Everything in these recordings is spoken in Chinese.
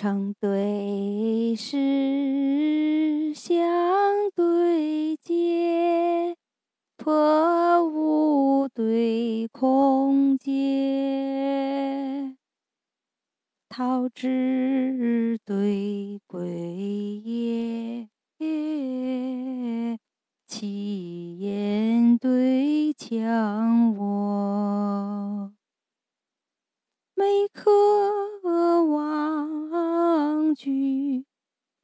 成对是，相对阶，破无对空阶，桃之对归也，其言对强我，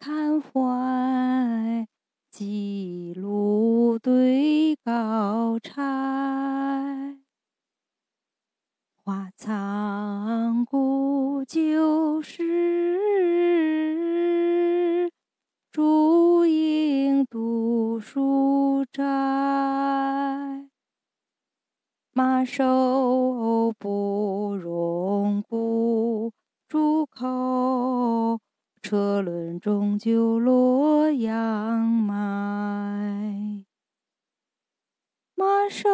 看怀，记录对高柴，花藏古旧时，竹影读书斋，马首不容骨，竹口车轮终究洛阳埋。马首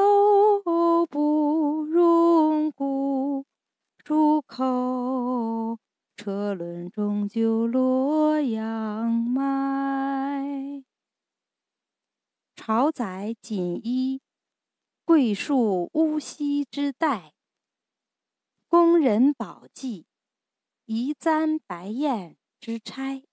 不容骨，竹口车轮终究洛阳埋。朝载锦衣，桂树乌溪之带；宫人宝髻，移簪白燕之钗。